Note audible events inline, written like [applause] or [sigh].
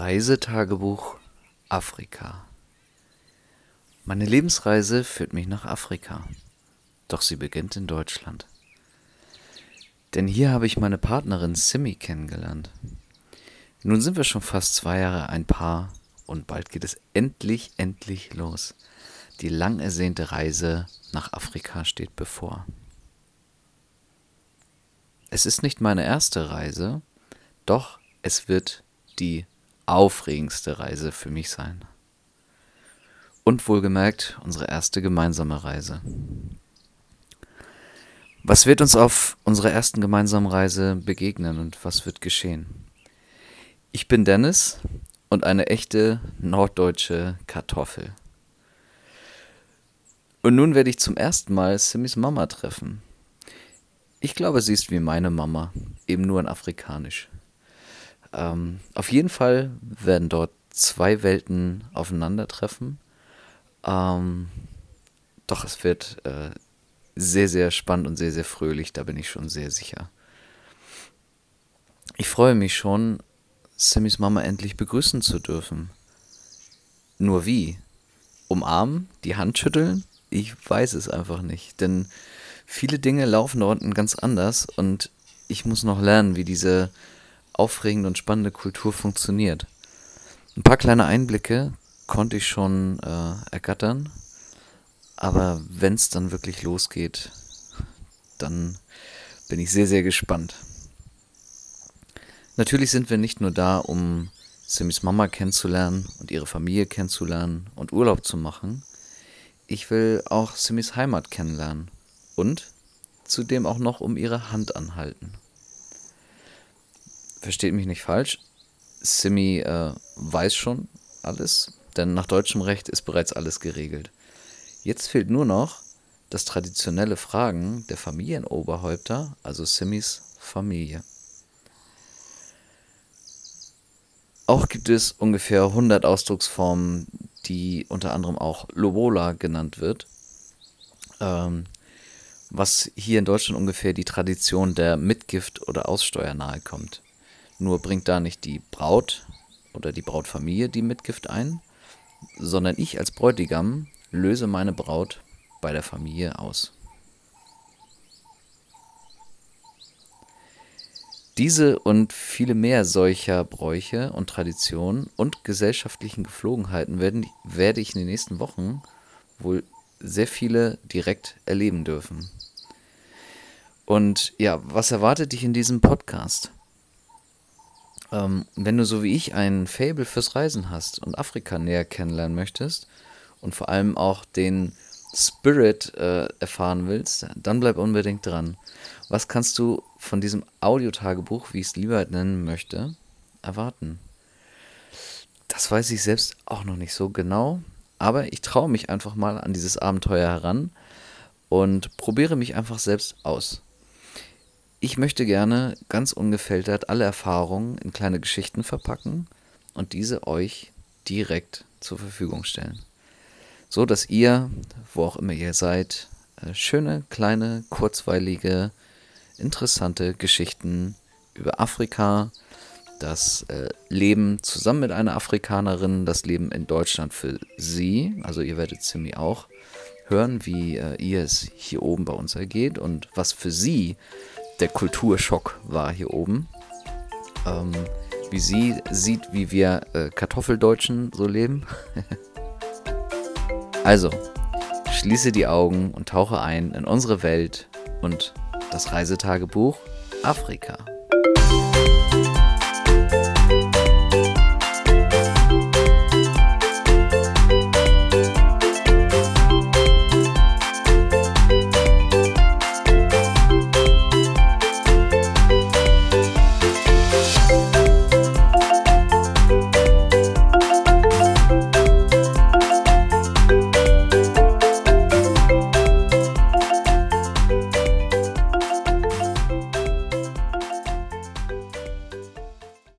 Reisetagebuch Afrika. Meine Lebensreise führt mich nach Afrika, doch sie beginnt in Deutschland. Denn hier habe ich meine Partnerin Simi kennengelernt. Nun sind wir schon fast zwei Jahre ein Paar und bald geht es endlich, endlich los. Die lang ersehnte Reise nach Afrika steht bevor. Es ist nicht meine erste Reise, doch es wird die aufregendste Reise für mich sein. Und wohlgemerkt unsere erste gemeinsame Reise. Was wird uns auf unserer ersten gemeinsamen Reise begegnen und was wird geschehen? Ich bin Dennis und eine echte norddeutsche Kartoffel. Und nun werde ich zum ersten Mal Simmys Mama treffen. Ich glaube, sie ist wie meine Mama, eben nur in Afrikanisch. Ähm, auf jeden Fall werden dort zwei Welten aufeinandertreffen. Ähm, doch es wird äh, sehr, sehr spannend und sehr, sehr fröhlich, da bin ich schon sehr sicher. Ich freue mich schon, Sammys Mama endlich begrüßen zu dürfen. Nur wie? Umarmen? Die Hand schütteln? Ich weiß es einfach nicht, denn viele Dinge laufen da unten ganz anders und ich muss noch lernen, wie diese aufregende und spannende Kultur funktioniert. Ein paar kleine Einblicke konnte ich schon äh, ergattern, aber wenn es dann wirklich losgeht, dann bin ich sehr, sehr gespannt. Natürlich sind wir nicht nur da, um Simmys Mama kennenzulernen und ihre Familie kennenzulernen und Urlaub zu machen. Ich will auch Simmys Heimat kennenlernen und zudem auch noch um ihre Hand anhalten versteht mich nicht falsch, Simi äh, weiß schon alles, denn nach deutschem Recht ist bereits alles geregelt. Jetzt fehlt nur noch das traditionelle Fragen der Familienoberhäupter, also Simis Familie. Auch gibt es ungefähr 100 Ausdrucksformen, die unter anderem auch Lobola genannt wird, ähm, was hier in Deutschland ungefähr die Tradition der Mitgift oder Aussteuer nahe kommt. Nur bringt da nicht die Braut oder die Brautfamilie die Mitgift ein, sondern ich als Bräutigam löse meine Braut bei der Familie aus. Diese und viele mehr solcher Bräuche und Traditionen und gesellschaftlichen Geflogenheiten werden, werde ich in den nächsten Wochen wohl sehr viele direkt erleben dürfen. Und ja, was erwartet dich in diesem Podcast? Ähm, wenn du so wie ich ein Fable fürs Reisen hast und Afrika näher kennenlernen möchtest und vor allem auch den Spirit äh, erfahren willst, dann bleib unbedingt dran. Was kannst du von diesem Audiotagebuch, wie ich es lieber nennen möchte, erwarten? Das weiß ich selbst auch noch nicht so genau, aber ich traue mich einfach mal an dieses Abenteuer heran und probiere mich einfach selbst aus. Ich möchte gerne ganz ungefiltert alle Erfahrungen in kleine Geschichten verpacken und diese euch direkt zur Verfügung stellen. So dass ihr, wo auch immer ihr seid, äh, schöne, kleine, kurzweilige, interessante Geschichten über Afrika, das äh, Leben zusammen mit einer Afrikanerin, das Leben in Deutschland für sie, also ihr werdet ziemlich auch hören, wie äh, ihr es hier oben bei uns ergeht und was für sie der Kulturschock war hier oben. Ähm, wie sie sieht, wie wir äh, Kartoffeldeutschen so leben. [laughs] also, schließe die Augen und tauche ein in unsere Welt und das Reisetagebuch Afrika.